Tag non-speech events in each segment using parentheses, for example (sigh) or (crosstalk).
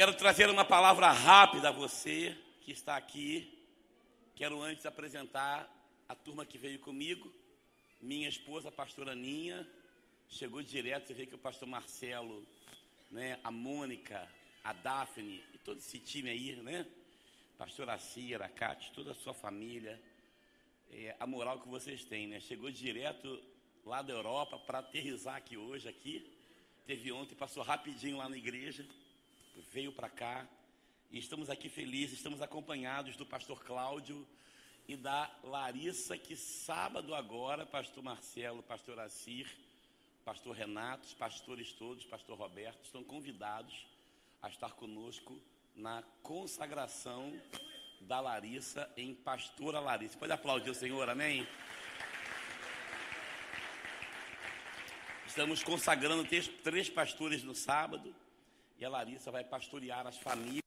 Quero trazer uma palavra rápida a você que está aqui. Quero antes apresentar a turma que veio comigo. Minha esposa, a pastora Aninha, chegou direto. Você vê que o pastor Marcelo, né, a Mônica, a Daphne e todo esse time aí, né? Pastora Cira, a Cátia, toda a sua família. É, a moral que vocês têm, né? Chegou direto lá da Europa para aterrizar aqui hoje, aqui. Teve ontem, passou rapidinho lá na igreja veio para cá e estamos aqui felizes, estamos acompanhados do pastor Cláudio e da Larissa, que sábado agora, pastor Marcelo, pastor Assir, pastor Renato, os pastores todos, pastor Roberto, estão convidados a estar conosco na consagração da Larissa em pastora Larissa. Pode aplaudir o Senhor, amém? Estamos consagrando três, três pastores no sábado. E a Larissa vai pastorear as famílias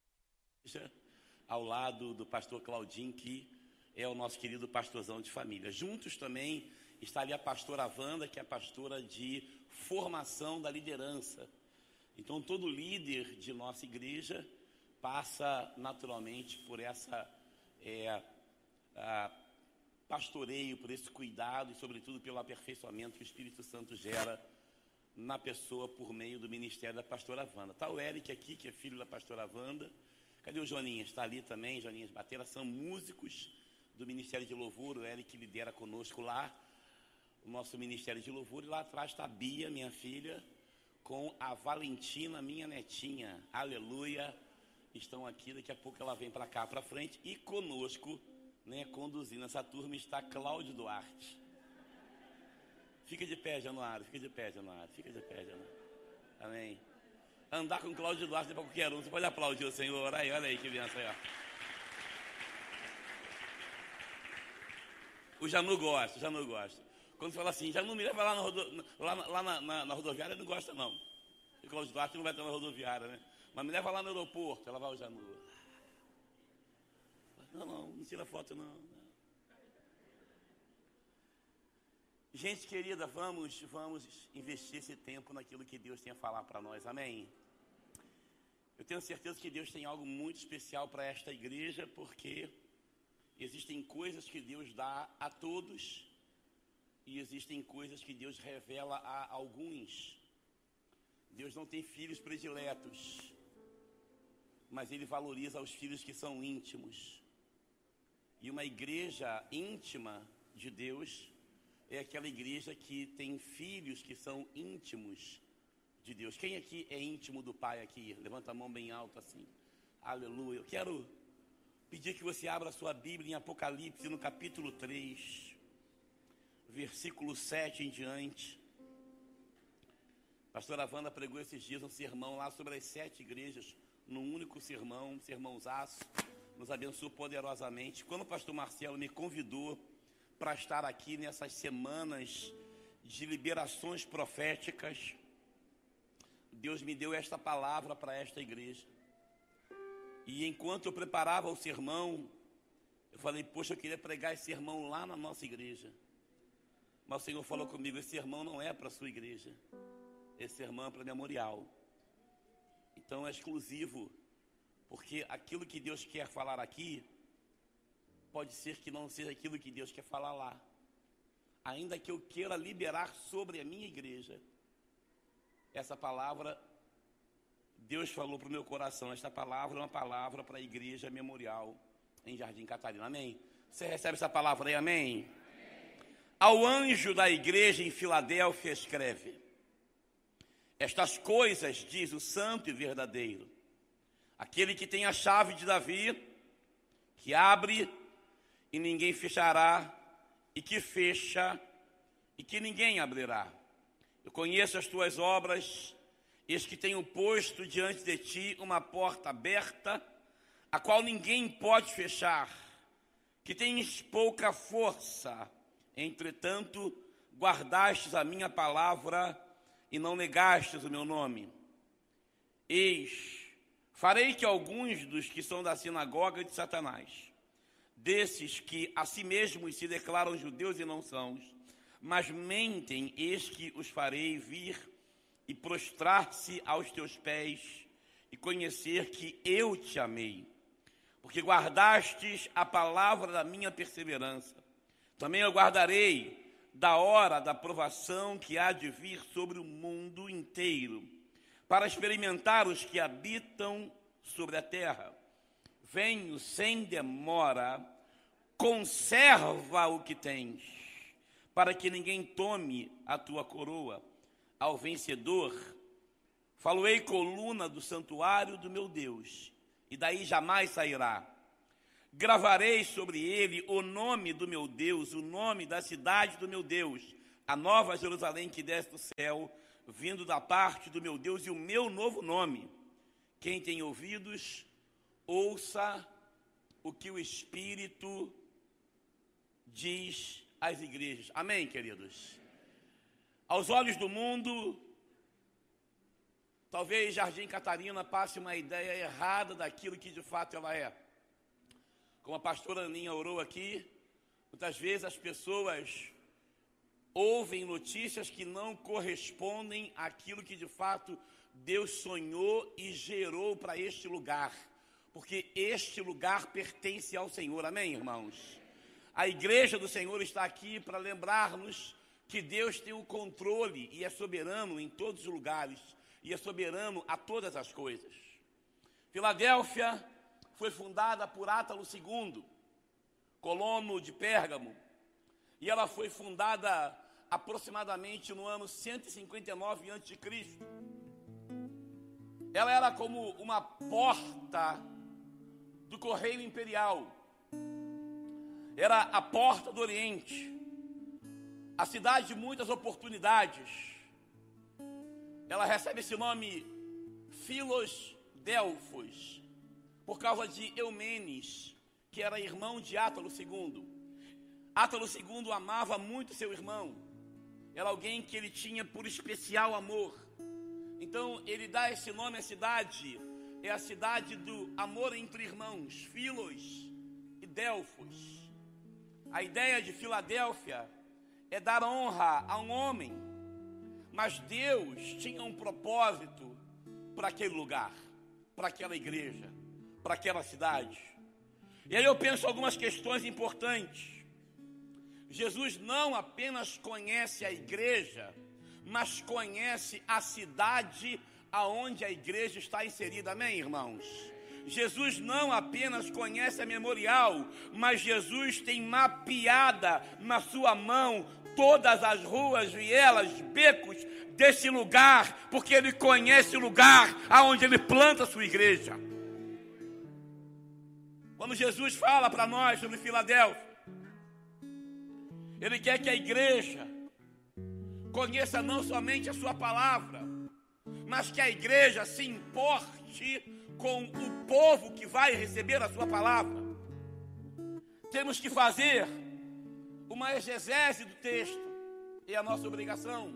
ao lado do pastor Claudinho, que é o nosso querido pastorzão de família. Juntos também está ali a pastora Wanda, que é a pastora de formação da liderança. Então, todo líder de nossa igreja passa naturalmente por essa é, pastoreio, por esse cuidado e, sobretudo, pelo aperfeiçoamento que o Espírito Santo gera na pessoa por meio do ministério da pastora Wanda. Está o Eric aqui, que é filho da pastora Wanda. Cadê o Joninhas? Está ali também, Joninhas Batera. São músicos do Ministério de Louvor. O Eric lidera conosco lá, o nosso Ministério de Louvor. E lá atrás está a Bia, minha filha, com a Valentina, minha netinha. Aleluia. Estão aqui, daqui a pouco ela vem para cá, para frente. E conosco, né, conduzindo essa turma, está Cláudio Duarte. Fica de pé, Januário, fica de pé, Januário, fica de pé, Januário. Amém. Andar com Cláudio Duarte é para qualquer um. Você pode aplaudir o Senhor. Aí, olha aí que benção aí, ó. O Janu gosta, o Janu gosta. Quando fala assim, Janu me leva lá, rodo... lá, lá na, na, na, rodoviária, ele não gosta não. O Cláudio Duarte não vai estar na rodoviária, né? Mas me leva lá no aeroporto, ela vai o Janu. Não, não, não tira foto não. Gente querida, vamos, vamos investir esse tempo naquilo que Deus tem a falar para nós, amém? Eu tenho certeza que Deus tem algo muito especial para esta igreja, porque existem coisas que Deus dá a todos e existem coisas que Deus revela a alguns. Deus não tem filhos prediletos, mas Ele valoriza os filhos que são íntimos. E uma igreja íntima de Deus é aquela igreja que tem filhos que são íntimos de Deus. Quem aqui é íntimo do Pai aqui? Levanta a mão bem alto assim. Aleluia. Eu quero pedir que você abra a sua Bíblia em Apocalipse, no capítulo 3, versículo 7 em diante. Pastora Wanda pregou esses dias um sermão lá sobre as sete igrejas, num único sermão, um sermãozaço, nos abençoou poderosamente. Quando o pastor Marcelo me convidou para estar aqui nessas semanas de liberações proféticas. Deus me deu esta palavra para esta igreja. E enquanto eu preparava o sermão, eu falei, poxa, eu queria pregar esse sermão lá na nossa igreja. Mas o Senhor falou comigo: esse sermão não é para a sua igreja, esse sermão é para memorial. Então é exclusivo, porque aquilo que Deus quer falar aqui pode ser que não seja aquilo que Deus quer falar lá. Ainda que eu queira liberar sobre a minha igreja, essa palavra, Deus falou para o meu coração, esta palavra é uma palavra para a igreja memorial em Jardim Catarina. Amém? Você recebe essa palavra aí, amém? amém? Ao anjo da igreja em Filadélfia escreve: Estas coisas diz o santo e verdadeiro, aquele que tem a chave de Davi, que abre e ninguém fechará, e que fecha, e que ninguém abrirá. Eu conheço as tuas obras, eis que tenho posto diante de ti uma porta aberta, a qual ninguém pode fechar, que tens pouca força, entretanto, guardastes a minha palavra e não negastes o meu nome. Eis, farei que alguns dos que são da sinagoga de Satanás, desses que a si mesmos se declaram judeus e não são, mas mentem, eis que os farei vir e prostrar-se aos teus pés e conhecer que eu te amei, porque guardastes a palavra da minha perseverança. Também eu guardarei da hora da provação que há de vir sobre o mundo inteiro, para experimentar os que habitam sobre a terra. Venho sem demora, conserva o que tens, para que ninguém tome a tua coroa. Ao vencedor, faloei coluna do santuário do meu Deus, e daí jamais sairá Gravarei sobre ele o nome do meu Deus, o nome da cidade do meu Deus, a nova Jerusalém que desce do céu, vindo da parte do meu Deus, e o meu novo nome. Quem tem ouvidos, ouça o que o Espírito diz às igrejas. Amém, queridos? Aos olhos do mundo, talvez Jardim Catarina passe uma ideia errada daquilo que de fato ela é. Como a pastora Aninha orou aqui, muitas vezes as pessoas ouvem notícias que não correspondem àquilo que de fato Deus sonhou e gerou para este lugar, porque este lugar pertence ao Senhor, amém, irmãos? A igreja do Senhor está aqui para lembrar-nos que Deus tem o controle e é soberano em todos os lugares e é soberano a todas as coisas. Filadélfia foi fundada por Átalo II, colono de Pérgamo, e ela foi fundada aproximadamente no ano 159 a.C. Ela era como uma porta do correio imperial. Era a porta do Oriente. A cidade de muitas oportunidades. Ela recebe esse nome Filos Delfos, por causa de Eumenes, que era irmão de Átalo II. Átalo II amava muito seu irmão, era alguém que ele tinha por especial amor. Então ele dá esse nome à cidade, é a cidade do amor entre irmãos, Filos e Delfos. A ideia de Filadélfia é dar honra a um homem, mas Deus tinha um propósito para aquele lugar, para aquela igreja para aquela cidade. E aí eu penso algumas questões importantes. Jesus não apenas conhece a igreja, mas conhece a cidade aonde a igreja está inserida. Amém, irmãos? Jesus não apenas conhece a memorial, mas Jesus tem mapeada na sua mão todas as ruas, vielas, becos desse lugar, porque ele conhece o lugar aonde ele planta a sua igreja. Quando Jesus fala para nós sobre Filadélfia, Ele quer que a igreja conheça não somente a Sua palavra, mas que a igreja se importe com o povo que vai receber a Sua palavra. Temos que fazer uma exegese do texto, é a nossa obrigação.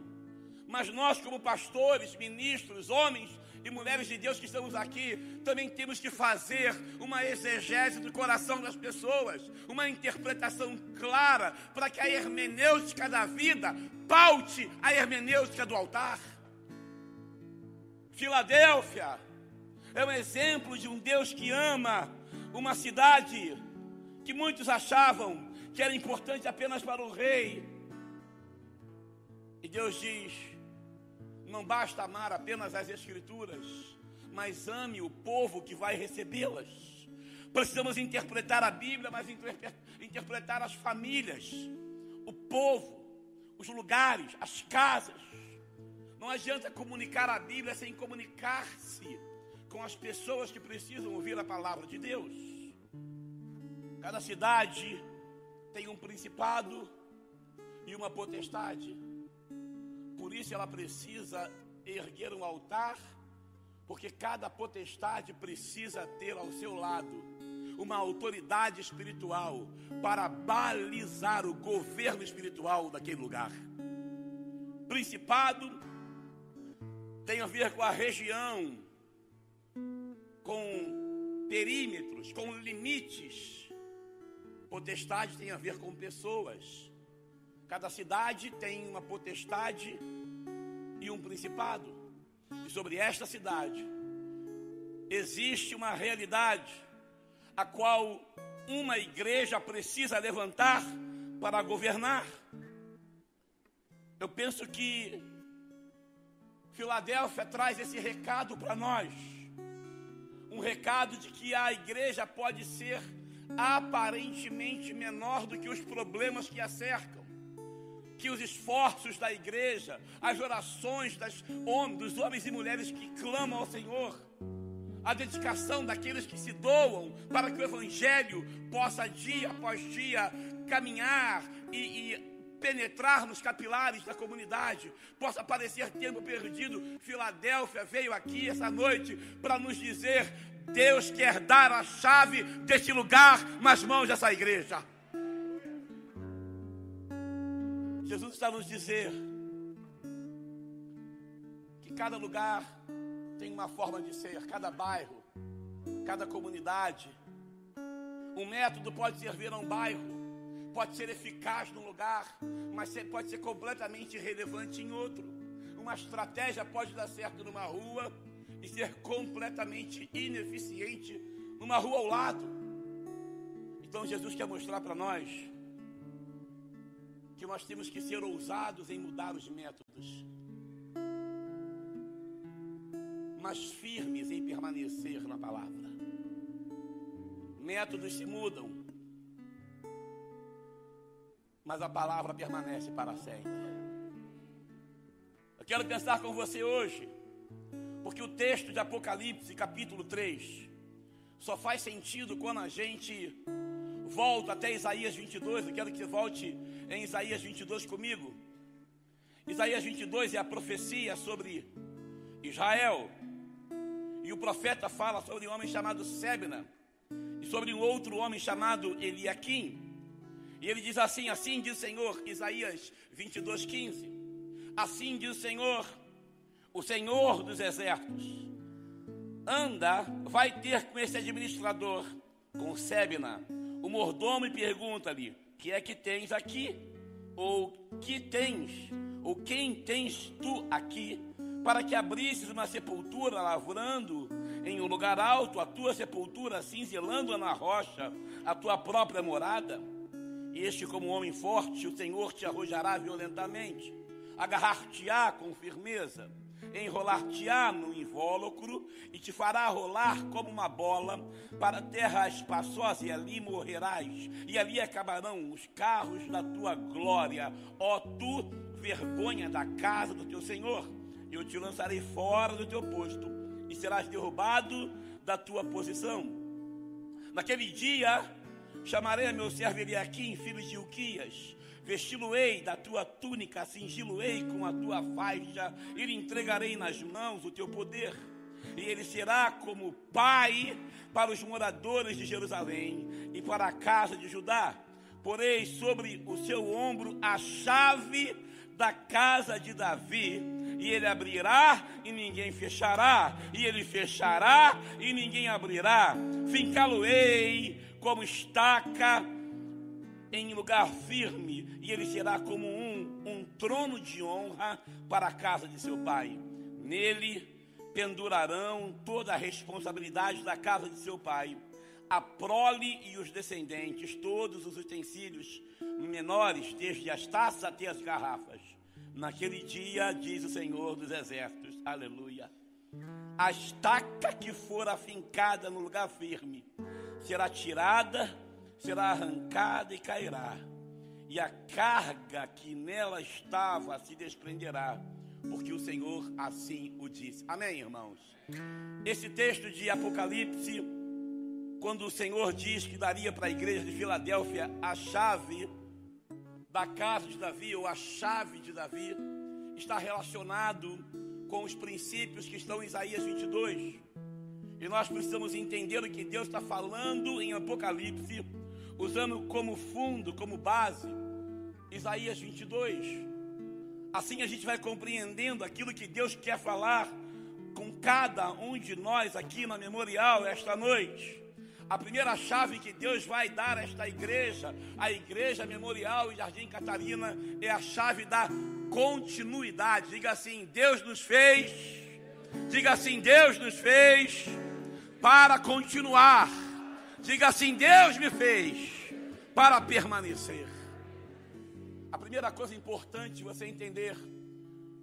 Mas nós, como pastores, ministros, homens e mulheres de Deus que estamos aqui, também temos que fazer uma exegese do coração das pessoas, uma interpretação clara para que a hermenêutica da vida paute a hermenêutica do altar. Filadélfia é um exemplo de um Deus que ama uma cidade que muitos achavam que era importante apenas para o rei. E Deus diz: não basta amar apenas as Escrituras, mas ame o povo que vai recebê-las. Precisamos interpretar a Bíblia, mas interpretar as famílias, o povo, os lugares, as casas. Não adianta comunicar a Bíblia sem comunicar-se com as pessoas que precisam ouvir a palavra de Deus. Cada cidade tem um principado e uma potestade. Por isso ela precisa erguer um altar, porque cada potestade precisa ter ao seu lado uma autoridade espiritual para balizar o governo espiritual daquele lugar. Principado tem a ver com a região, com perímetros, com limites. Potestade tem a ver com pessoas. Cada cidade tem uma potestade e um principado. E sobre esta cidade existe uma realidade a qual uma igreja precisa levantar para governar. Eu penso que Filadélfia traz esse recado para nós. Um recado de que a igreja pode ser aparentemente menor do que os problemas que a cercam. Que os esforços da igreja, as orações das, dos homens e mulheres que clamam ao Senhor, a dedicação daqueles que se doam para que o Evangelho possa dia após dia caminhar e, e penetrar nos capilares da comunidade, possa parecer tempo perdido. Filadélfia veio aqui essa noite para nos dizer: Deus quer dar a chave deste lugar nas mãos dessa igreja. Jesus está nos dizer que cada lugar tem uma forma de ser, cada bairro, cada comunidade. Um método pode servir a um bairro, pode ser eficaz num lugar, mas pode ser completamente irrelevante em outro. Uma estratégia pode dar certo numa rua e ser completamente ineficiente numa rua ao lado. Então Jesus quer mostrar para nós que nós temos que ser ousados em mudar os métodos, mas firmes em permanecer na palavra. Métodos se mudam, mas a palavra permanece para sempre. Eu quero pensar com você hoje, porque o texto de Apocalipse, capítulo 3, só faz sentido quando a gente volta até Isaías 22. Eu quero que você volte em Isaías 22 comigo. Isaías 22 é a profecia sobre Israel. E o profeta fala sobre um homem chamado Sebna e sobre um outro homem chamado Eliakim. E ele diz assim: Assim diz o Senhor, Isaías 22, 15. Assim diz o Senhor, o Senhor dos exércitos: Anda, vai ter com esse administrador, com Sebna, o mordomo, e pergunta-lhe: Que é que tens aqui? Ou que tens? Ou quem tens tu aqui? Para que abrisses uma sepultura, lavrando em um lugar alto a tua sepultura, cinzelando-a na rocha, a tua própria morada? Este, como homem forte, o Senhor te arrojará violentamente, agarrar-te-á com firmeza, enrolar-te-á no invólucro e te fará rolar como uma bola para a terra espaçosa, e ali morrerás, e ali acabarão os carros da tua glória, ó tu, vergonha da casa do teu Senhor. Eu te lançarei fora do teu posto e serás derrubado da tua posição. Naquele dia, Chamarei a meu servo Eliaquim, filho de Uquias, vesti-lo-ei da tua túnica, cingi-lo-ei com a tua faixa, e lhe entregarei nas mãos o teu poder. E ele será como pai para os moradores de Jerusalém e para a casa de Judá. Porei sobre o seu ombro a chave da casa de Davi, e ele abrirá e ninguém fechará, e ele fechará e ninguém abrirá. Fincá-lo-ei como estaca em lugar firme, e ele será como um, um trono de honra para a casa de seu pai. Nele pendurarão toda a responsabilidade da casa de seu pai, a prole e os descendentes, todos os utensílios menores, desde as taças até as garrafas. Naquele dia, diz o Senhor dos Exércitos, aleluia. A estaca que for afincada no lugar firme será tirada, será arrancada e cairá, e a carga que nela estava se desprenderá, porque o Senhor assim o disse. Amém, irmãos? Esse texto de Apocalipse, quando o Senhor diz que daria para a igreja de Filadélfia a chave da casa de Davi, ou a chave de Davi, está relacionado com os princípios que estão em Isaías 22. E nós precisamos entender o que Deus está falando em Apocalipse, usando como fundo, como base, Isaías 22. Assim a gente vai compreendendo aquilo que Deus quer falar com cada um de nós aqui na memorial esta noite. A primeira chave que Deus vai dar a esta igreja, a igreja memorial e Jardim Catarina, é a chave da continuidade. Diga assim: Deus nos fez. Diga assim: Deus nos fez para continuar. Diga assim: Deus me fez para permanecer. A primeira coisa importante você entender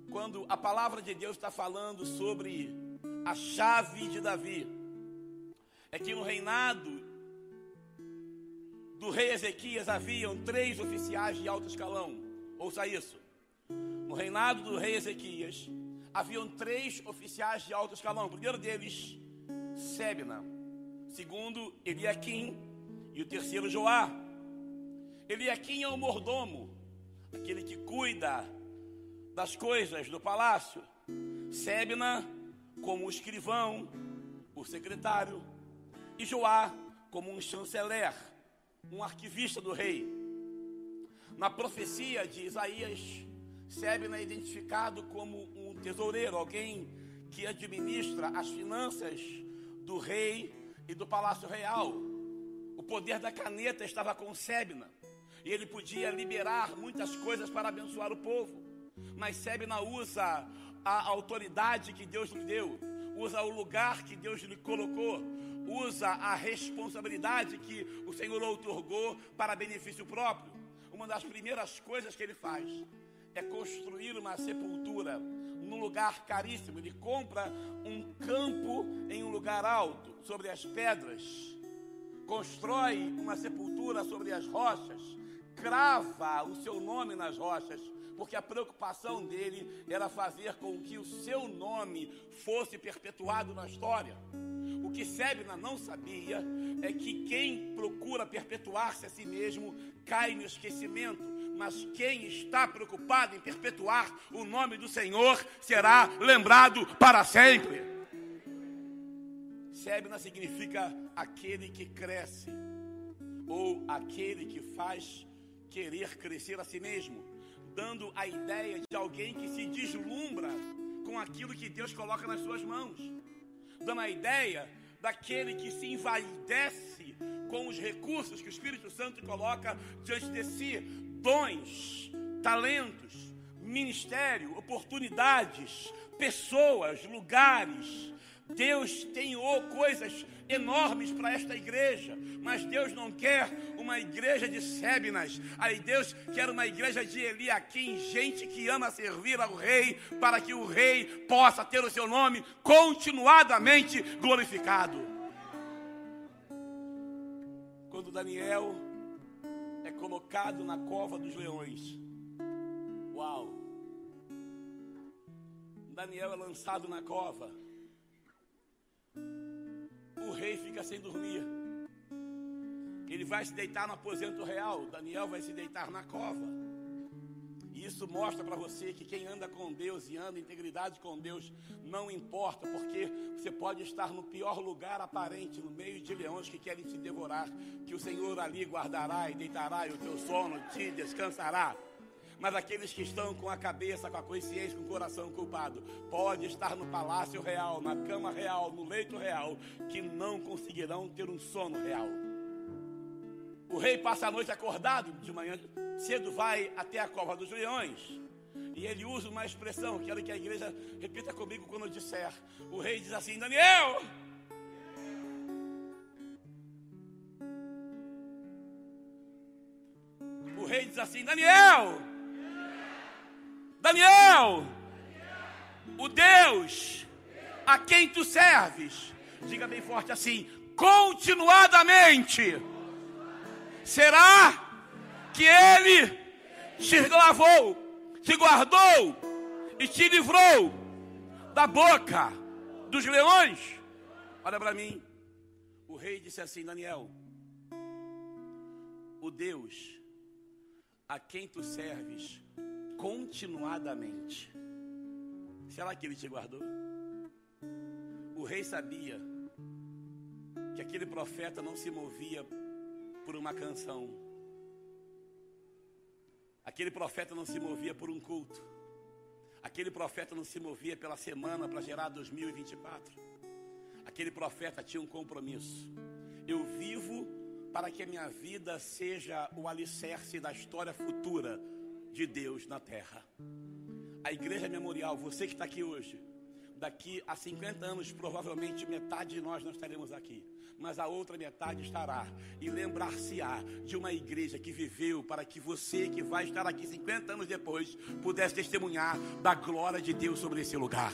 quando a palavra de Deus está falando sobre a chave de Davi é que no reinado do rei Ezequias haviam três oficiais de alto escalão. Ouça isso. No reinado do rei Ezequias haviam três oficiais de alto escalão. O primeiro deles, Sebna. Segundo, Eliakim. E o terceiro, Joá. Eliakim é o mordomo, aquele que cuida das coisas do palácio. Sebna, como o escrivão, o secretário. E Joá, como um chanceler, um arquivista do rei. Na profecia de Isaías, Sebna é identificado como um tesoureiro, alguém que administra as finanças do rei e do palácio real. O poder da caneta estava com Sebna e ele podia liberar muitas coisas para abençoar o povo. Mas Sebna usa a autoridade que Deus lhe deu, usa o lugar que Deus lhe colocou, usa a responsabilidade que o Senhor outorgou para benefício próprio. Uma das primeiras coisas que ele faz é construir uma sepultura num lugar caríssimo. Ele compra um campo em um lugar alto, sobre as pedras, constrói uma sepultura sobre as rochas, crava o seu nome nas rochas, porque a preocupação dele era fazer com que o seu nome fosse perpetuado na história. O que Sebna não sabia é que quem procura perpetuar-se a si mesmo cai no esquecimento, mas quem está preocupado em perpetuar o nome do Senhor será lembrado para sempre. Sebna significa aquele que cresce, ou aquele que faz querer crescer a si mesmo, dando a ideia de alguém que se deslumbra com aquilo que Deus coloca nas suas mãos, dando a ideia daquele que se envaidece com os recursos que o Espírito Santo coloca diante de si, dons, talentos, ministério, oportunidades, pessoas, lugares, Deus tem oh, coisas enormes para esta igreja, mas Deus não quer uma igreja de Sébinas, aí Deus quer uma igreja de Eliakim, gente que ama servir ao rei, para que o rei possa ter o seu nome continuadamente glorificado. Quando Daniel colocado na cova dos leões, uau! Daniel é lançado na cova o rei fica sem dormir. Ele vai se deitar no aposento real, Daniel vai se deitar na cova. E isso mostra para você que quem anda com Deus e anda em integridade com Deus não importa, porque você pode estar no pior lugar aparente, no meio de leões que querem te devorar, que o Senhor ali guardará e deitará e o teu sono te descansará mas aqueles que estão com a cabeça, com a consciência, com o coração culpado, pode estar no palácio real, na cama real, no leito real, que não conseguirão ter um sono real. O rei passa a noite acordado, de manhã cedo vai até a cova dos leões. E ele usa uma expressão, quero que a igreja repita comigo quando eu disser. O rei diz assim: Daniel, o rei diz assim: Daniel, Daniel, o Deus a quem tu serves, diga bem forte assim: continuadamente será que Ele te lavou, te guardou e te livrou da boca dos leões? Olha para mim. O rei disse assim: Daniel, o Deus a quem tu serves continuadamente. Será que ele te guardou? O rei sabia que aquele profeta não se movia por uma canção. Aquele profeta não se movia por um culto. Aquele profeta não se movia pela semana para gerar 2024. Aquele profeta tinha um compromisso. Eu vivo para que a minha vida seja o alicerce da história futura de Deus na terra. A igreja memorial, você que está aqui hoje, daqui a 50 anos, provavelmente metade de nós não estaremos aqui mas a outra metade estará e lembrar-se-á de uma igreja que viveu para que você que vai estar aqui 50 anos depois pudesse testemunhar da glória de Deus sobre esse lugar.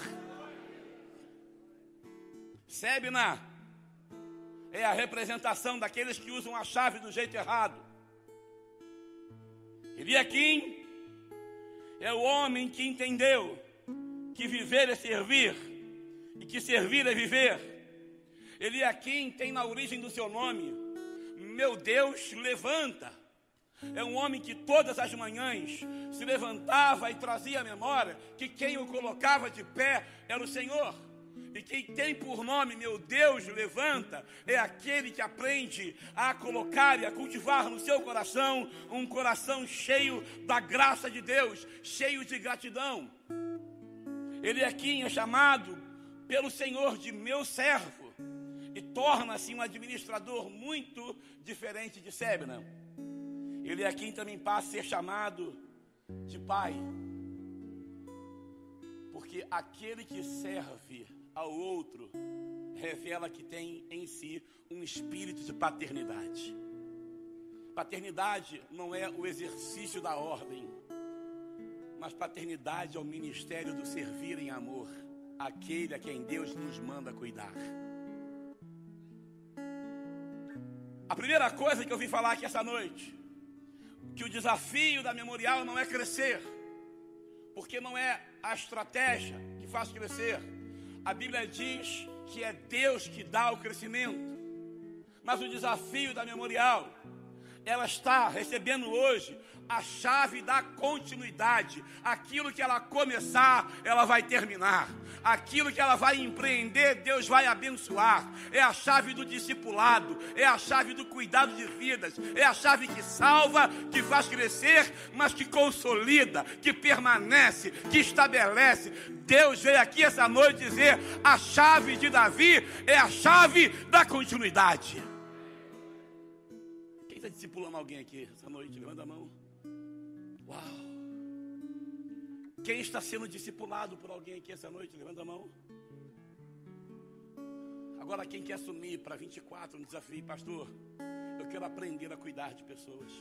Sebna é a representação daqueles que usam a chave do jeito errado. Eliakim é o homem que entendeu que viver é servir e que servir é viver. Eliakim tem na origem do seu nome, meu Deus levanta. É um homem que todas as manhãs se levantava e trazia a memória que quem o colocava de pé era o Senhor. E quem tem por nome, meu Deus, levanta, é aquele que aprende a colocar e a cultivar no seu coração um coração cheio da graça de Deus, cheio de gratidão. Ele aqui é chamado pelo Senhor de meu servo e torna-se um administrador muito diferente de Sebna. Ele aqui também passa a ser chamado de pai, porque aquele que serve ao outro revela que tem em si um espírito de paternidade. Paternidade não é o exercício da ordem, mas paternidade é o ministério do servir em amor, aquele a quem Deus nos manda cuidar. A primeira coisa que eu vim falar aqui essa noite, que o desafio da memorial não é crescer, porque não é a estratégia que faz crescer. A Bíblia diz que é Deus que dá o crescimento. Mas o desafio da memorial, ela está recebendo hoje a chave da continuidade. Aquilo que ela começar, ela vai terminar. Aquilo que ela vai empreender, Deus vai abençoar. É a chave do discipulado, é a chave do cuidado de vidas, é a chave que salva, que faz crescer, mas que consolida, que permanece, que estabelece. Deus veio aqui essa noite dizer: a chave de Davi é a chave da continuidade. Quem está discipulando alguém aqui essa noite? Levanta a mão. Uau! Quem está sendo discipulado por alguém aqui essa noite? Levanta a mão. Agora, quem quer assumir para 24 um desafio, pastor? Quero aprender a cuidar de pessoas.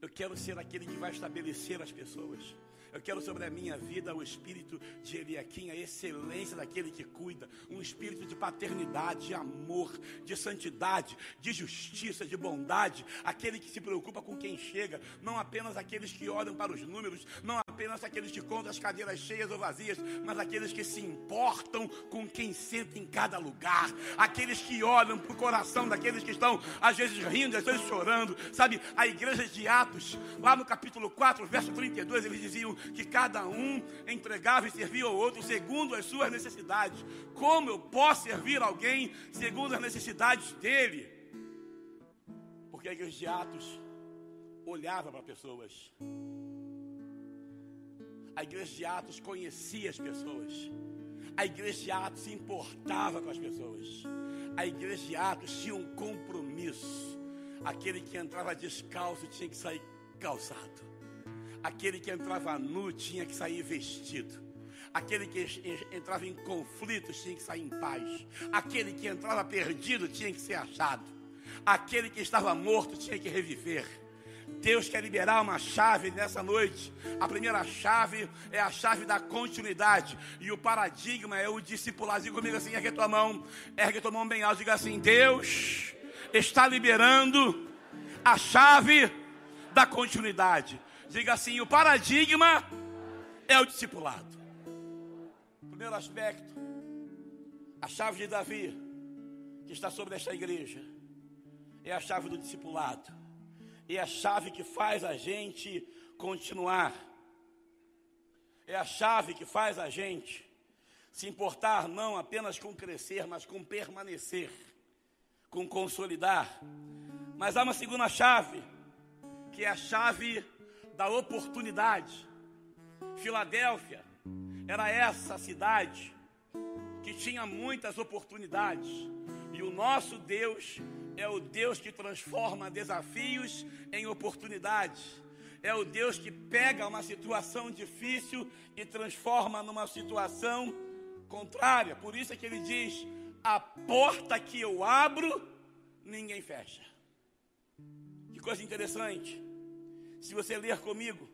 Eu quero ser aquele que vai estabelecer as pessoas. Eu quero sobre a minha vida o espírito de Eliakim, a excelência daquele que cuida, um espírito de paternidade, de amor, de santidade, de justiça, de bondade, aquele que se preocupa com quem chega, não apenas aqueles que olham para os números, não apenas aqueles que contam as cadeiras cheias ou vazias, mas aqueles que se importam com quem senta em cada lugar, aqueles que olham para o coração daqueles que estão às vezes rindo, às vezes chorando, sabe? A igreja de Atos, lá no capítulo 4, verso 32, eles diziam que cada um entregava e servia ao outro segundo as suas necessidades. Como eu posso servir alguém segundo as necessidades dele? Porque a igreja de Atos olhava para pessoas. A igreja de Atos conhecia as pessoas. A igreja de Atos se importava com as pessoas. A igreja de Atos tinha um compromisso. Aquele que entrava descalço tinha que sair calçado. Aquele que entrava nu tinha que sair vestido. Aquele que entrava em conflitos tinha que sair em paz. Aquele que entrava perdido tinha que ser achado. Aquele que estava morto tinha que reviver. Deus quer liberar uma chave nessa noite. A primeira chave é a chave da continuidade. E o paradigma é o discipulado. Diga comigo assim: ergue tua mão, ergue tua mão bem alto. Diga assim: Deus está liberando a chave da continuidade. Diga assim: o paradigma é o discipulado. Primeiro aspecto, a chave de Davi, que está sobre esta igreja, é a chave do discipulado. É a chave que faz a gente continuar. É a chave que faz a gente se importar não apenas com crescer, mas com permanecer, com consolidar. Mas há uma segunda chave, que é a chave da oportunidade. Filadélfia era essa cidade que tinha muitas oportunidades. E o nosso Deus é o Deus que transforma desafios em oportunidades. É o Deus que pega uma situação difícil e transforma numa situação contrária. Por isso é que ele diz: a porta que eu abro, ninguém fecha. Que coisa interessante. Se você ler comigo,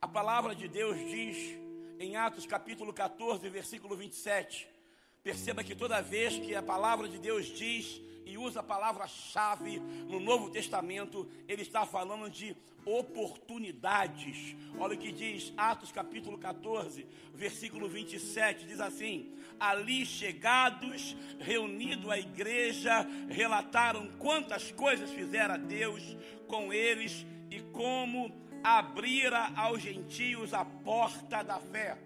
a palavra de Deus diz em Atos capítulo 14, versículo 27. Perceba que toda vez que a palavra de Deus diz e usa a palavra-chave no Novo Testamento, ele está falando de oportunidades. Olha o que diz Atos capítulo 14, versículo 27, diz assim: Ali chegados, reunido a igreja, relataram quantas coisas fizera Deus com eles e como abrira aos gentios a porta da fé.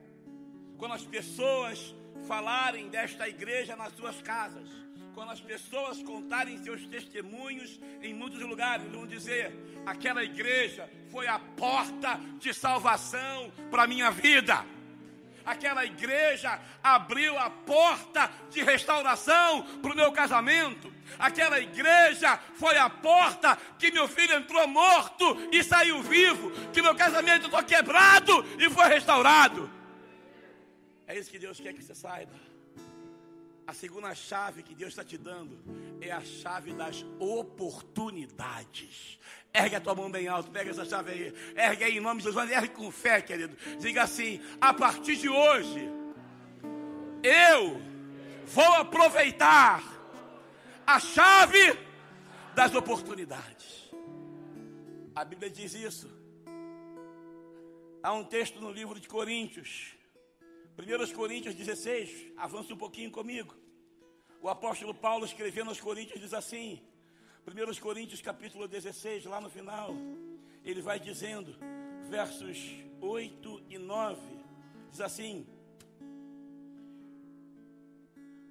Quando as pessoas falarem desta igreja nas suas casas, quando as pessoas contarem seus testemunhos em muitos lugares, vão dizer: aquela igreja foi a porta de salvação para a minha vida. Aquela igreja abriu a porta de restauração para o meu casamento. Aquela igreja foi a porta que meu filho entrou morto e saiu vivo. Que meu casamento foi quebrado e foi restaurado. É isso que Deus quer que você saiba. A segunda chave que Deus está te dando é a chave das oportunidades. Ergue a tua mão bem alto, pega essa chave aí. Ergue aí em nome de Jesus, ergue com fé, querido. Diga assim: a partir de hoje, eu vou aproveitar a chave das oportunidades. A Bíblia diz isso. Há um texto no livro de Coríntios, 1 Coríntios 16, avança um pouquinho comigo. O apóstolo Paulo escrevendo aos Coríntios diz assim, 1 Coríntios capítulo 16, lá no final, ele vai dizendo, versos 8 e 9, diz assim: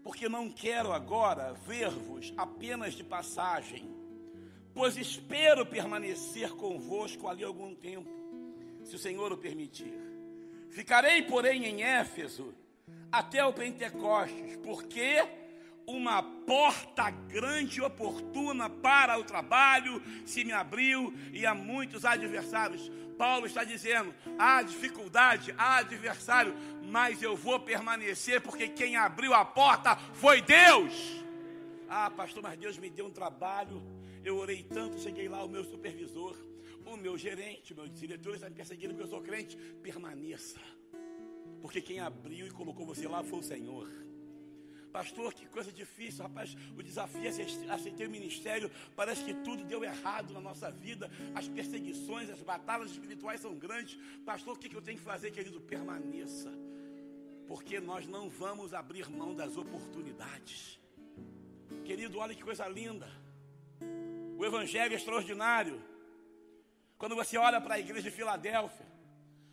Porque não quero agora ver-vos apenas de passagem, pois espero permanecer convosco ali algum tempo, se o Senhor o permitir. Ficarei, porém, em Éfeso até o Pentecostes, porque uma porta grande e oportuna para o trabalho se me abriu e há muitos adversários. Paulo está dizendo: há dificuldade, há adversário, mas eu vou permanecer porque quem abriu a porta foi Deus. Ah, pastor, mas Deus me deu um trabalho. Eu orei tanto, cheguei lá, o meu supervisor o meu gerente, meu diretor está me perseguindo porque eu sou crente, permaneça. Porque quem abriu e colocou você lá foi o Senhor. Pastor, que coisa difícil, rapaz. O desafio é aceitar o ministério. Parece que tudo deu errado na nossa vida. As perseguições, as batalhas espirituais são grandes. Pastor, o que eu tenho que fazer, querido? Permaneça. Porque nós não vamos abrir mão das oportunidades. Querido, olha que coisa linda. O Evangelho é extraordinário. Quando você olha para a igreja de Filadélfia,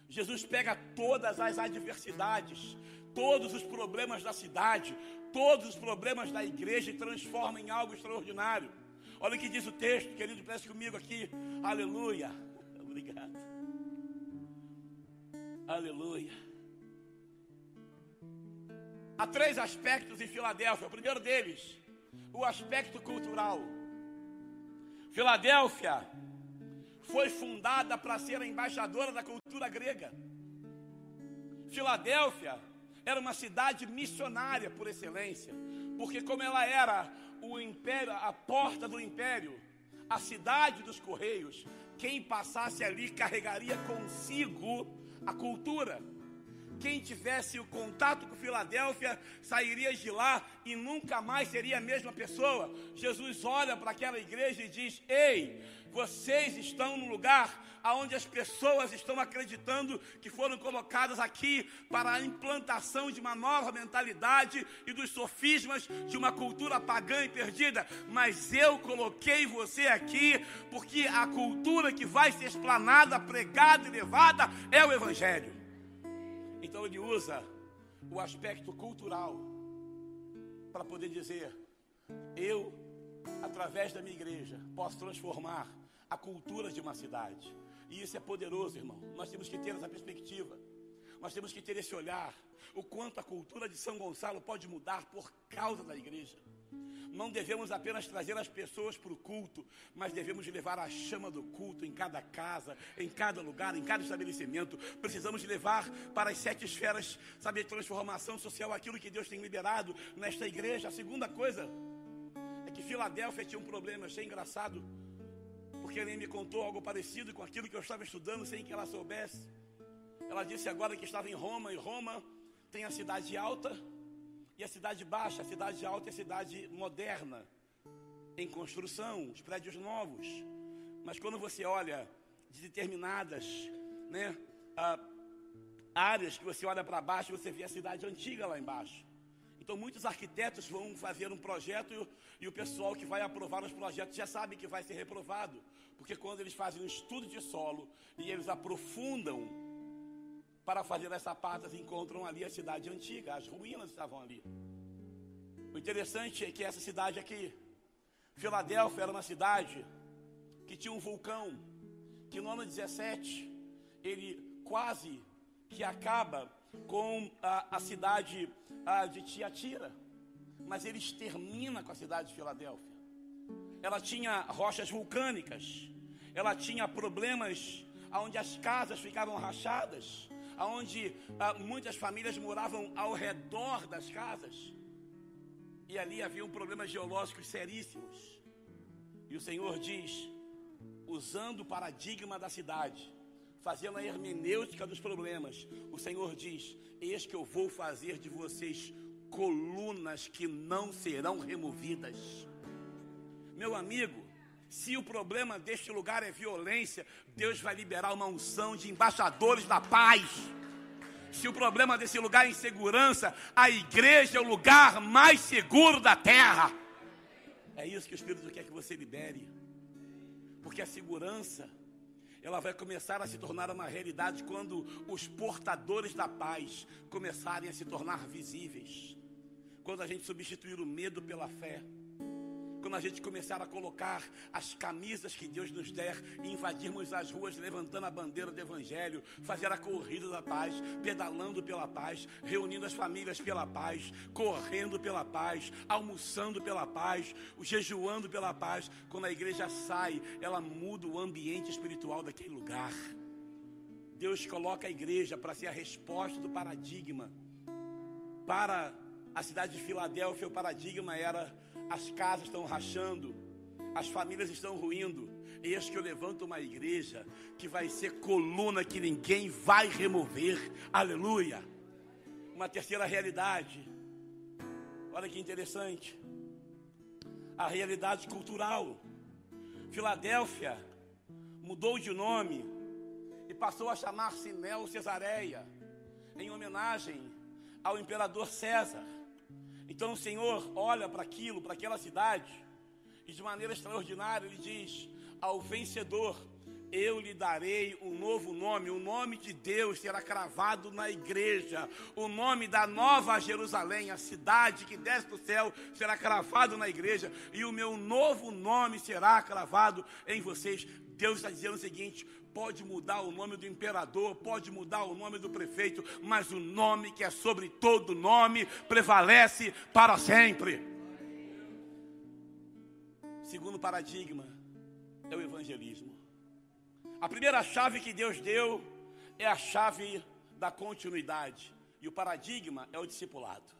Jesus pega todas as adversidades, todos os problemas da cidade, todos os problemas da igreja e transforma em algo extraordinário. Olha o que diz o texto, querido, preste comigo aqui. Aleluia. (laughs) Obrigado. Aleluia. Há três aspectos em Filadélfia. O primeiro deles, o aspecto cultural. Filadélfia foi fundada para ser a embaixadora da cultura grega. Filadélfia era uma cidade missionária por excelência, porque como ela era o império, a porta do império, a cidade dos correios, quem passasse ali carregaria consigo a cultura. Quem tivesse o contato com Filadélfia sairia de lá e nunca mais seria a mesma pessoa. Jesus olha para aquela igreja e diz: Ei, vocês estão no lugar onde as pessoas estão acreditando que foram colocadas aqui para a implantação de uma nova mentalidade e dos sofismas de uma cultura pagã e perdida. Mas eu coloquei você aqui porque a cultura que vai ser explanada, pregada e levada é o Evangelho. Então ele usa o aspecto cultural para poder dizer: eu, através da minha igreja, posso transformar a cultura de uma cidade. E isso é poderoso, irmão. Nós temos que ter essa perspectiva. Nós temos que ter esse olhar. O quanto a cultura de São Gonçalo pode mudar por causa da igreja. Não devemos apenas trazer as pessoas para o culto, mas devemos levar a chama do culto em cada casa, em cada lugar, em cada estabelecimento. Precisamos levar para as sete esferas, sabe, transformação social, aquilo que Deus tem liberado nesta igreja. A segunda coisa é que Filadélfia tinha um problema, achei engraçado, porque ele me contou algo parecido com aquilo que eu estava estudando sem que ela soubesse. Ela disse agora que estava em Roma, e Roma tem a cidade alta e a cidade baixa, a cidade alta é a cidade moderna, em construção, os prédios novos. Mas quando você olha de determinadas né, áreas que você olha para baixo, você vê a cidade antiga lá embaixo. Então muitos arquitetos vão fazer um projeto e o, e o pessoal que vai aprovar os projetos já sabe que vai ser reprovado. Porque quando eles fazem um estudo de solo e eles aprofundam para fazer essa parte, encontram ali a cidade antiga, as ruínas estavam ali. O interessante é que essa cidade aqui, Filadélfia, era uma cidade que tinha um vulcão, que no ano 17 ele quase que acaba com a, a cidade a, de Tiatira, mas ele extermina com a cidade de Filadélfia. Ela tinha rochas vulcânicas, ela tinha problemas onde as casas ficavam rachadas, onde ah, muitas famílias moravam ao redor das casas. E ali haviam problemas geológicos seríssimos. E o Senhor diz, usando o paradigma da cidade, fazendo a hermenêutica dos problemas, o Senhor diz: Eis que eu vou fazer de vocês colunas que não serão removidas. Meu amigo, se o problema deste lugar é violência, Deus vai liberar uma unção de embaixadores da paz. Se o problema desse lugar é insegurança, a igreja é o lugar mais seguro da terra. É isso que o Espírito quer que você libere. Porque a segurança, ela vai começar a se tornar uma realidade quando os portadores da paz começarem a se tornar visíveis. Quando a gente substituir o medo pela fé quando a gente começar a colocar as camisas que Deus nos der e invadirmos as ruas levantando a bandeira do Evangelho, fazer a corrida da paz, pedalando pela paz, reunindo as famílias pela paz, correndo pela paz, almoçando pela paz, jejuando pela paz. Quando a igreja sai, ela muda o ambiente espiritual daquele lugar. Deus coloca a igreja para ser a resposta do paradigma. Para a cidade de Filadélfia, o paradigma era as casas estão rachando, as famílias estão ruindo. Eis que eu levanto uma igreja que vai ser coluna que ninguém vai remover. Aleluia. Uma terceira realidade. Olha que interessante. A realidade cultural. Filadélfia mudou de nome e passou a chamar-se Neo Cesareia, em homenagem ao imperador César. Então o Senhor olha para aquilo, para aquela cidade, e de maneira extraordinária ele diz: ao vencedor eu lhe darei um novo nome, o nome de Deus será cravado na igreja, o nome da nova Jerusalém, a cidade que desce do céu, será cravado na igreja, e o meu novo nome será cravado em vocês. Deus está dizendo o seguinte: pode mudar o nome do imperador, pode mudar o nome do prefeito, mas o nome que é sobre todo nome prevalece para sempre. Segundo paradigma é o evangelismo. A primeira chave que Deus deu é a chave da continuidade, e o paradigma é o discipulado.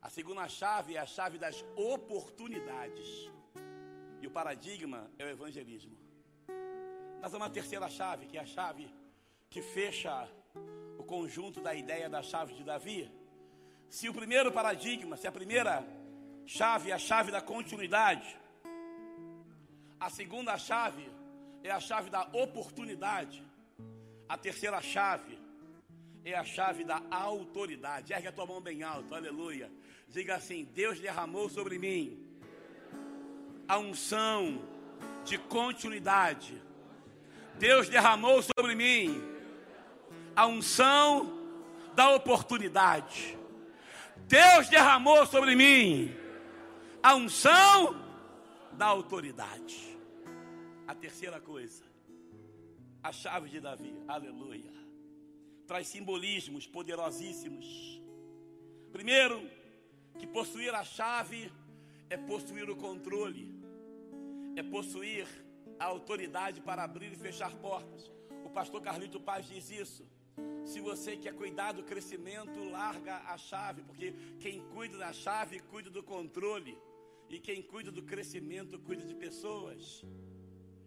A segunda chave é a chave das oportunidades, e o paradigma é o evangelismo. Mas há uma terceira chave, que é a chave que fecha o conjunto da ideia da chave de Davi. Se o primeiro paradigma, se a primeira chave é a chave da continuidade, a segunda chave é a chave da oportunidade, a terceira chave é a chave da autoridade. Ergue a tua mão bem alto, aleluia. Diga assim: Deus derramou sobre mim a unção de continuidade Deus derramou sobre mim a unção da oportunidade. Deus derramou sobre mim a unção da autoridade. A terceira coisa, a chave de Davi, aleluia, traz simbolismos poderosíssimos. Primeiro, que possuir a chave é possuir o controle, é possuir a autoridade para abrir e fechar portas. O pastor Carlito Paz diz isso. Se você quer cuidar do crescimento, larga a chave, porque quem cuida da chave cuida do controle, e quem cuida do crescimento cuida de pessoas.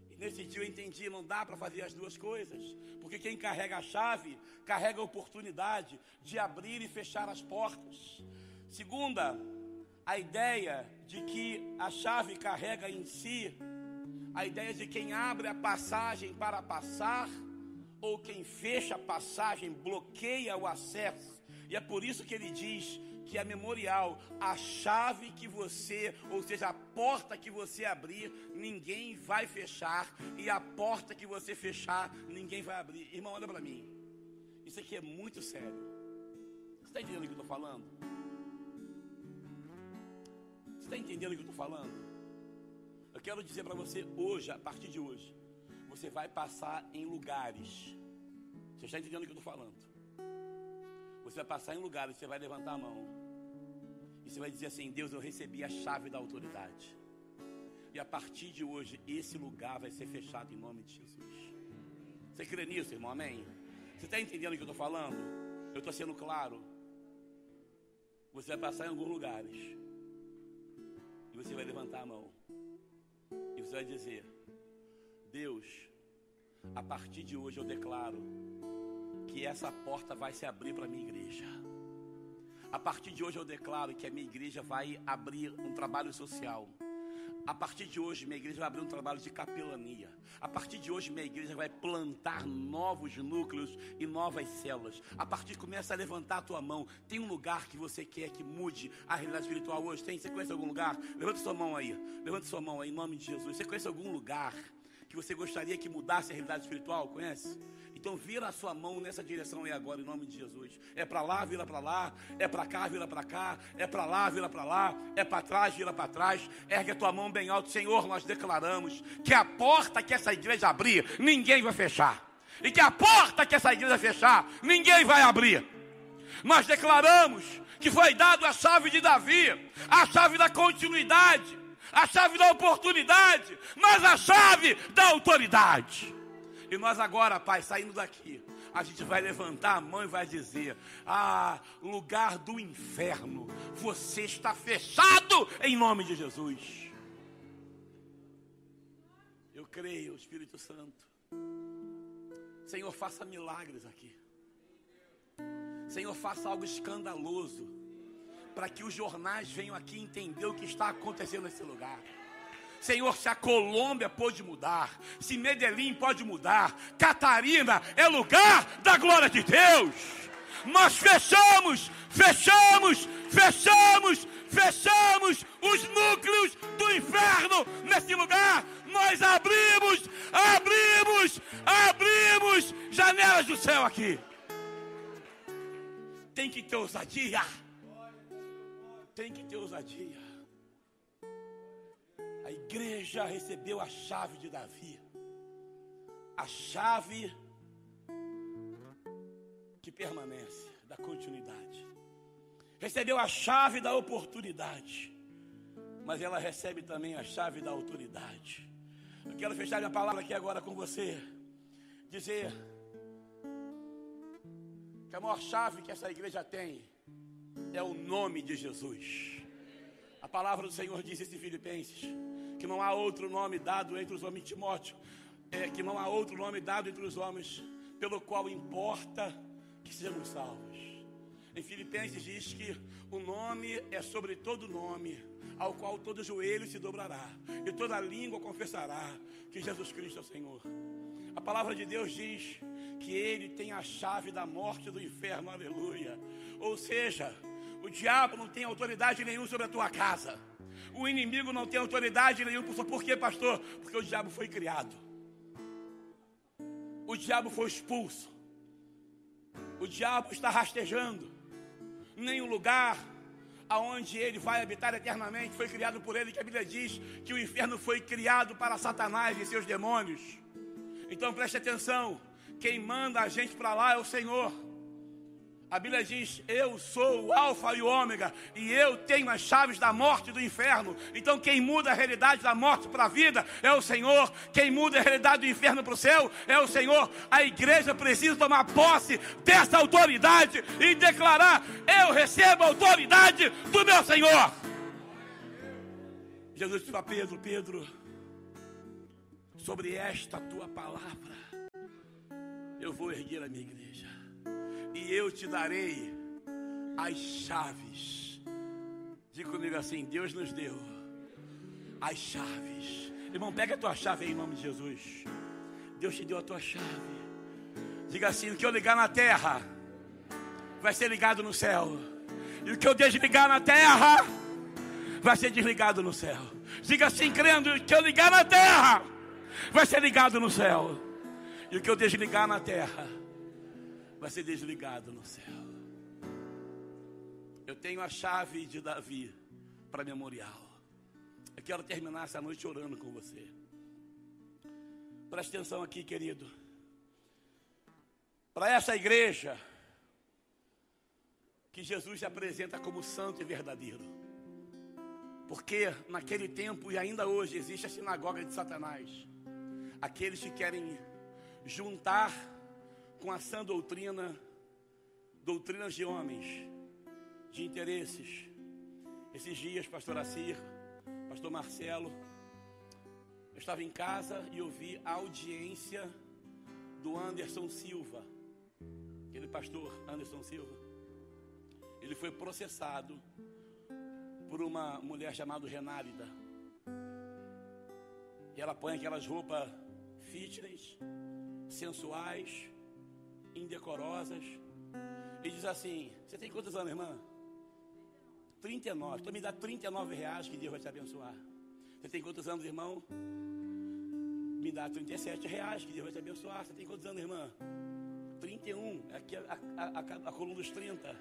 E nesse dia eu entendi, não dá para fazer as duas coisas, porque quem carrega a chave carrega a oportunidade de abrir e fechar as portas. Segunda, a ideia de que a chave carrega em si a ideia de quem abre a passagem para passar ou quem fecha a passagem bloqueia o acesso. E é por isso que ele diz que a memorial, a chave que você, ou seja, a porta que você abrir, ninguém vai fechar, e a porta que você fechar, ninguém vai abrir. Irmão, olha para mim. Isso aqui é muito sério. Você está entendendo o que eu estou falando? Você está entendendo o que eu estou falando? Quero dizer para você hoje, a partir de hoje, você vai passar em lugares. Você está entendendo o que eu estou falando? Você vai passar em lugares, você vai levantar a mão. E você vai dizer assim: Deus, eu recebi a chave da autoridade. E a partir de hoje, esse lugar vai ser fechado em nome de Jesus. Você crê nisso, irmão? Amém? Você está entendendo o que eu estou falando? Eu estou sendo claro. Você vai passar em alguns lugares. E você vai levantar a mão. Vai dizer: Deus, a partir de hoje eu declaro que essa porta vai se abrir para a minha igreja. A partir de hoje eu declaro que a minha igreja vai abrir um trabalho social. A partir de hoje, minha igreja vai abrir um trabalho de capelania. A partir de hoje, minha igreja vai plantar novos núcleos e novas células. A partir de começa a levantar a tua mão. Tem um lugar que você quer que mude a realidade espiritual hoje? Tem? Você conhece algum lugar? Levanta sua mão aí. Levanta sua mão aí, em nome de Jesus. Você conhece algum lugar que você gostaria que mudasse a realidade espiritual? Conhece? Então vira a sua mão nessa direção aí agora, em nome de Jesus. É para lá, vira para lá. É para cá, vira para cá. É para lá, vira para lá. É para trás, vira para trás. Ergue a tua mão bem alto. Senhor, nós declaramos que a porta que essa igreja abrir, ninguém vai fechar. E que a porta que essa igreja fechar, ninguém vai abrir. Nós declaramos que foi dado a chave de Davi, a chave da continuidade, a chave da oportunidade, mas a chave da autoridade. E nós agora, Pai, saindo daqui, a gente vai levantar a mão e vai dizer: Ah, lugar do inferno, você está fechado em nome de Jesus. Eu creio, Espírito Santo. Senhor, faça milagres aqui. Senhor, faça algo escandaloso. Para que os jornais venham aqui entender o que está acontecendo nesse lugar. Senhor, se a Colômbia pode mudar, se Medellín pode mudar, Catarina é lugar da glória de Deus. Nós fechamos, fechamos, fechamos, fechamos os núcleos do inferno nesse lugar. Nós abrimos, abrimos, abrimos janelas do céu aqui. Tem que ter ousadia. Tem que ter ousadia. Igreja recebeu a chave de Davi. A chave que permanece, da continuidade. Recebeu a chave da oportunidade. Mas ela recebe também a chave da autoridade. Eu quero fechar minha palavra aqui agora com você. Dizer que a maior chave que essa igreja tem é o nome de Jesus. A palavra do Senhor diz isso em Filipenses que não há outro nome dado entre os homens, Timóteo, é, que não há outro nome dado entre os homens, pelo qual importa que sejamos salvos. Em Filipenses diz que o nome é sobre todo nome, ao qual todo joelho se dobrará e toda língua confessará que Jesus Cristo é o Senhor. A palavra de Deus diz que Ele tem a chave da morte do inferno, aleluia. Ou seja, o diabo não tem autoridade nenhuma sobre a tua casa. O inimigo não tem autoridade nenhuma. Por quê, pastor? Porque o diabo foi criado. O diabo foi expulso. O diabo está rastejando. Nenhum lugar aonde ele vai habitar eternamente foi criado por ele, que a Bíblia diz que o inferno foi criado para Satanás e seus demônios. Então preste atenção: quem manda a gente para lá é o Senhor. A Bíblia diz: Eu sou o Alfa e o Ômega, e eu tenho as chaves da morte e do inferno. Então, quem muda a realidade da morte para a vida é o Senhor. Quem muda a realidade do inferno para o céu é o Senhor. A igreja precisa tomar posse dessa autoridade e declarar: Eu recebo a autoridade do meu Senhor. Jesus disse para Pedro: Pedro, sobre esta tua palavra, eu vou erguer a minha igreja e eu te darei as chaves. Diga comigo assim: Deus nos deu as chaves. Irmão, pega a tua chave aí em nome de Jesus. Deus te deu a tua chave. Diga assim: o que eu ligar na terra vai ser ligado no céu, e o que eu desligar na terra vai ser desligado no céu. Diga assim, crendo: o que eu ligar na terra vai ser ligado no céu, e o que eu desligar na terra vai ser desligado no céu. Eu tenho a chave de Davi para memorial. Eu quero terminar essa noite orando com você. Preste atenção aqui, querido. Para essa igreja que Jesus se apresenta como santo e verdadeiro. Porque naquele tempo e ainda hoje existe a sinagoga de Satanás. Aqueles que querem juntar com a sã doutrina, doutrinas de homens, de interesses. Esses dias, pastor Assir, pastor Marcelo, eu estava em casa e ouvi a audiência do Anderson Silva, aquele pastor Anderson Silva. Ele foi processado por uma mulher chamada Renálida. E ela põe aquelas roupas fitness, sensuais, indecorosas. E diz assim: Você tem quantos anos, irmã? 39. Então me dá 39 reais que Deus vai te abençoar. Você tem quantos anos, irmão? Me dá 37 reais que Deus vai te abençoar. Você tem quantos anos, irmã? 31. Aqui a, a, a, a coluna dos 30.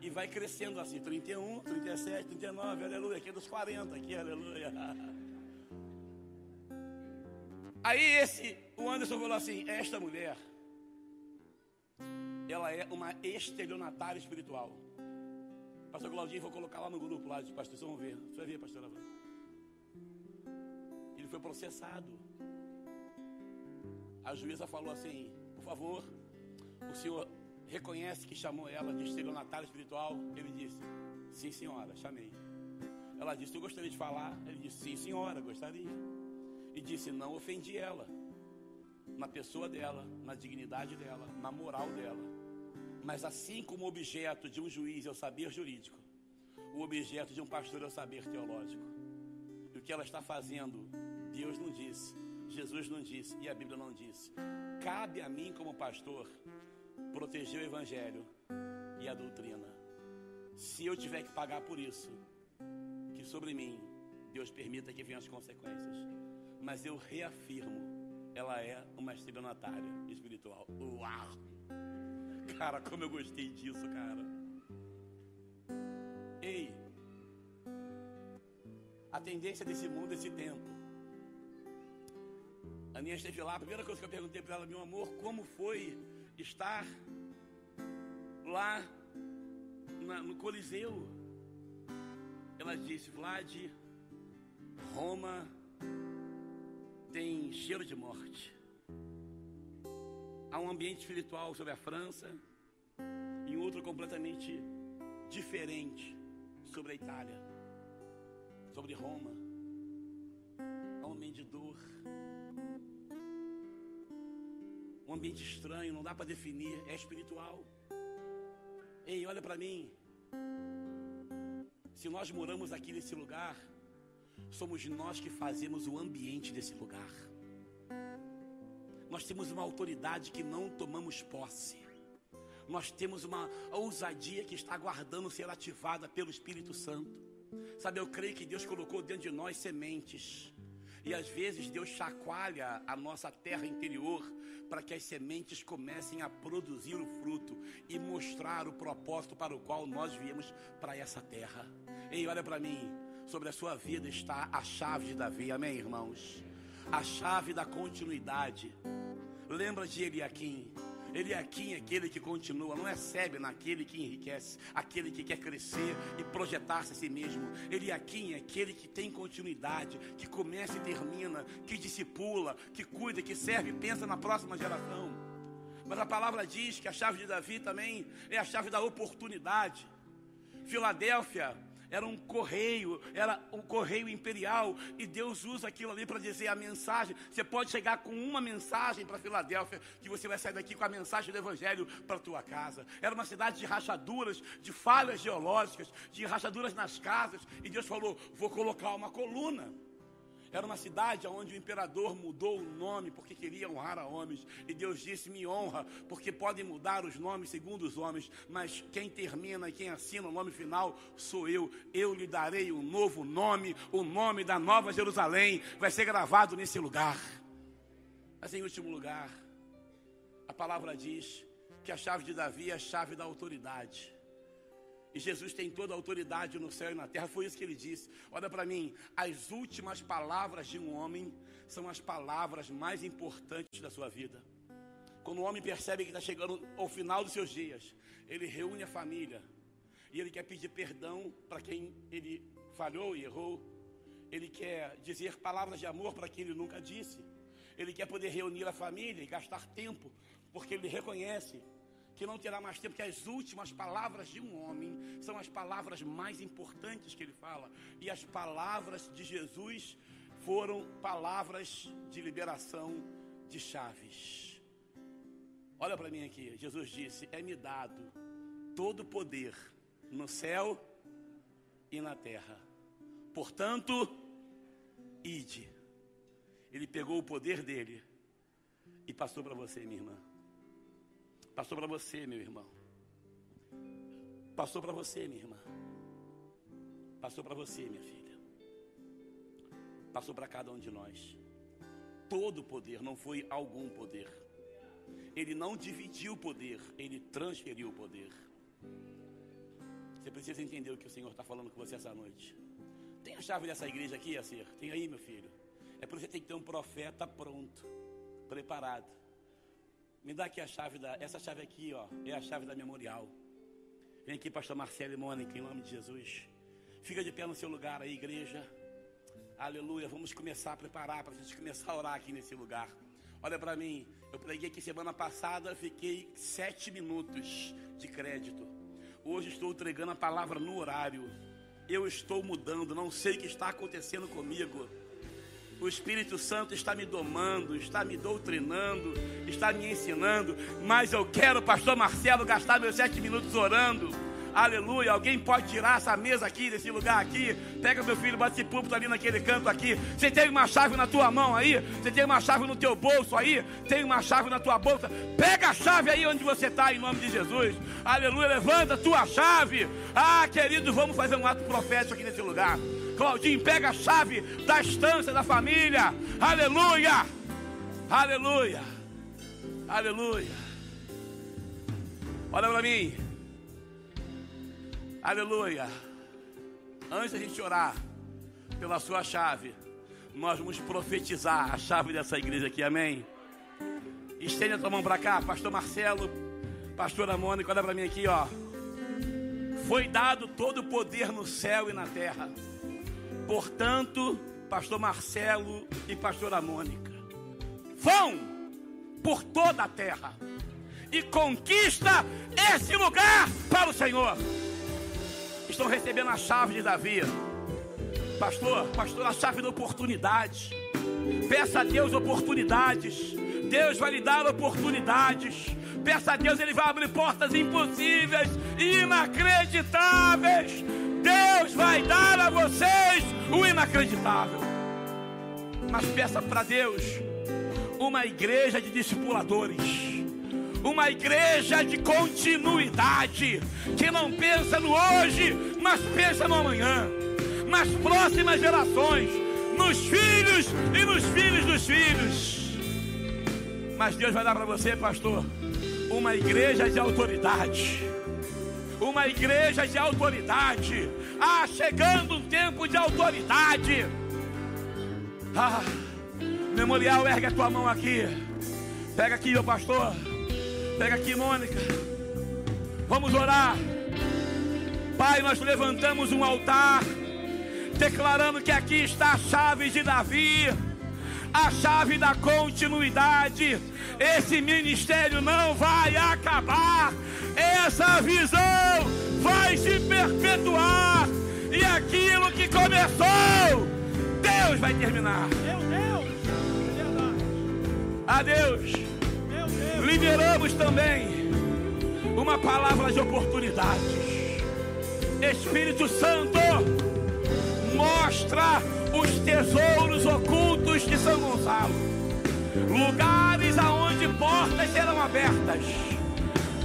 E vai crescendo assim: 31, 37, 39, aleluia. Aqui é dos 40, aqui, aleluia. Aí esse, o Anderson falou assim: Esta mulher ela é uma estelionatária espiritual. Pastor Claudinho, vou colocar lá no grupo lá de pastor, vocês vão ver. Você vai ver, pastor Ele foi processado. A juíza falou assim: por favor, o senhor reconhece que chamou ela de estelionatária espiritual? Ele disse: sim, senhora, chamei. Ela disse: eu gostaria de falar? Ele disse: sim, senhora, gostaria. E disse: não ofendi ela na pessoa dela, na dignidade dela, na moral dela. Mas assim como o objeto de um juiz é o saber jurídico, o objeto de um pastor é o saber teológico. E o que ela está fazendo, Deus não disse, Jesus não disse e a Bíblia não disse. Cabe a mim, como pastor, proteger o Evangelho e a doutrina. Se eu tiver que pagar por isso, que sobre mim Deus permita que venham as consequências. Mas eu reafirmo, ela é uma estelionatária espiritual. Uau! Cara, como eu gostei disso, cara. Ei, a tendência desse mundo, esse tempo. A Aninha esteve lá, a primeira coisa que eu perguntei para ela, meu amor, como foi estar lá na, no Coliseu? Ela disse, Vlad, Roma tem cheiro de morte. Há um ambiente espiritual sobre a França, outro completamente diferente sobre a Itália, sobre Roma. um ambiente de dor, um ambiente estranho, não dá para definir, é espiritual. Ei, olha para mim. Se nós moramos aqui nesse lugar, somos nós que fazemos o ambiente desse lugar. Nós temos uma autoridade que não tomamos posse nós temos uma ousadia que está aguardando ser ativada pelo Espírito Santo. Sabe, eu creio que Deus colocou dentro de nós sementes. E às vezes Deus chacoalha a nossa terra interior para que as sementes comecem a produzir o fruto e mostrar o propósito para o qual nós viemos para essa terra. Ei, olha para mim, sobre a sua vida está a chave de Davi, amém, irmãos? A chave da continuidade. Lembra de Eliakim? Ele é aquele que continua, não é sebe naquele que enriquece, aquele que quer crescer e projetar-se a si mesmo. Ele é aquele que tem continuidade, que começa e termina, que discipula, que cuida, que serve, pensa na próxima geração. Mas a palavra diz que a chave de Davi também é a chave da oportunidade. Filadélfia era um correio, era um correio imperial, e Deus usa aquilo ali para dizer a mensagem. Você pode chegar com uma mensagem para Filadélfia, que você vai sair daqui com a mensagem do Evangelho para tua casa. Era uma cidade de rachaduras, de falhas geológicas, de rachaduras nas casas, e Deus falou: Vou colocar uma coluna. Era uma cidade onde o imperador mudou o nome porque queria honrar a homens. E Deus disse: Me honra, porque podem mudar os nomes segundo os homens, mas quem termina e quem assina o nome final sou eu. Eu lhe darei um novo nome, o nome da Nova Jerusalém vai ser gravado nesse lugar. Mas em último lugar, a palavra diz que a chave de Davi é a chave da autoridade. E Jesus tem toda a autoridade no céu e na terra. Foi isso que ele disse. Olha para mim, as últimas palavras de um homem são as palavras mais importantes da sua vida. Quando o homem percebe que está chegando ao final dos seus dias, ele reúne a família e ele quer pedir perdão para quem ele falhou e errou. Ele quer dizer palavras de amor para quem ele nunca disse. Ele quer poder reunir a família e gastar tempo, porque ele reconhece que não terá mais tempo, que as últimas palavras de um homem são as palavras mais importantes que ele fala. E as palavras de Jesus foram palavras de liberação de chaves. Olha para mim aqui, Jesus disse: É-me dado todo o poder no céu e na terra. Portanto, ide. Ele pegou o poder dele e passou para você, minha irmã. Passou para você, meu irmão. Passou para você, minha irmã. Passou para você, minha filha. Passou para cada um de nós. Todo poder, não foi algum poder. Ele não dividiu o poder, ele transferiu o poder. Você precisa entender o que o Senhor está falando com você essa noite. Tem a chave dessa igreja aqui, Acer? Tem aí, meu filho. É por isso que tem que ter um profeta pronto, preparado. Me dá aqui a chave da. Essa chave aqui, ó, é a chave da memorial. Vem aqui, pastor Marcelo e Mônica, em nome de Jesus. Fica de pé no seu lugar aí, igreja. Aleluia. Vamos começar a preparar para a gente começar a orar aqui nesse lugar. Olha para mim. Eu preguei aqui semana passada, fiquei sete minutos de crédito. Hoje estou entregando a palavra no horário. Eu estou mudando, não sei o que está acontecendo comigo. O Espírito Santo está me domando, está me doutrinando, está me ensinando. Mas eu quero, Pastor Marcelo, gastar meus sete minutos orando. Aleluia. Alguém pode tirar essa mesa aqui, desse lugar aqui. Pega meu filho, bate esse púlpito ali naquele canto aqui. Você tem uma chave na tua mão aí? Você tem uma chave no teu bolso aí? Tem uma chave na tua bolsa? Pega a chave aí onde você está, em nome de Jesus. Aleluia. Levanta a tua chave. Ah, querido, vamos fazer um ato profético aqui nesse lugar. Claudinho, pega a chave da estância da família. Aleluia! Aleluia! Aleluia! Olha para mim. Aleluia! Antes da gente orar pela sua chave, nós vamos profetizar a chave dessa igreja aqui, amém? Estende a tua mão para cá, pastor Marcelo, pastora Mônica, olha para mim aqui, ó. Foi dado todo o poder no céu e na terra. Portanto, pastor Marcelo e pastora Mônica, vão por toda a terra e conquista esse lugar para o Senhor. Estão recebendo a chave de Davi. Pastor, pastor, a chave da oportunidade. Peça a Deus oportunidades. Deus vai lhe dar oportunidades. Peça a Deus, Ele vai abrir portas impossíveis, inacreditáveis. Deus vai dar a vocês o inacreditável. Mas peça para Deus uma igreja de discipuladores uma igreja de continuidade, que não pensa no hoje, mas pensa no amanhã, nas próximas gerações, nos filhos e nos filhos dos filhos. Mas Deus vai dar para você, pastor, uma igreja de autoridade uma igreja de autoridade. Ah, chegando um tempo de autoridade. Ah, memorial, ergue a tua mão aqui. Pega aqui, meu pastor. Pega aqui, Mônica. Vamos orar. Pai, nós levantamos um altar, declarando que aqui está a chave de Davi, a chave da continuidade. Esse ministério não vai acabar, essa visão vai se perpetuar, e aquilo que começou, Deus vai terminar. Meu Deus, Adeus. Liberamos também uma palavra de oportunidades. Espírito Santo, mostra os tesouros ocultos de São Gonçalo, lugares aonde portas serão abertas.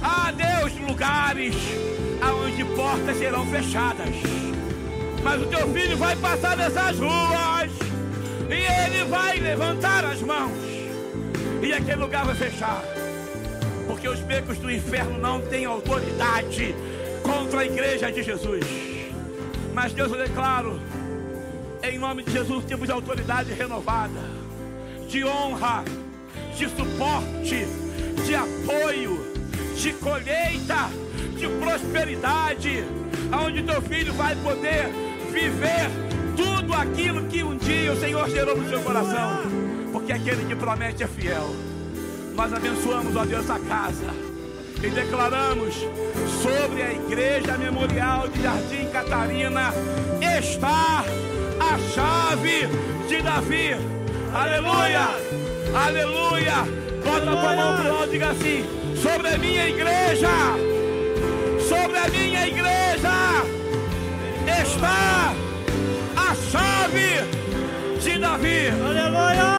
Ah, Deus, lugares aonde portas serão fechadas. Mas o teu filho vai passar nessas ruas e ele vai levantar as mãos e aquele lugar vai fechar. Porque os becos do inferno não têm autoridade contra a igreja de Jesus. Mas Deus, eu declaro, em nome de Jesus, tipo de autoridade renovada, de honra, de suporte, de apoio, de colheita, de prosperidade, aonde teu filho vai poder viver tudo aquilo que um dia o Senhor gerou no seu coração, porque aquele que promete é fiel. Nós abençoamos, ó Deus, a casa e declaramos sobre a Igreja Memorial de Jardim Catarina está a chave de Davi. Aleluia! Aleluia! Bota a tua mão para o diga assim: sobre a minha igreja, sobre a minha igreja está a chave de Davi.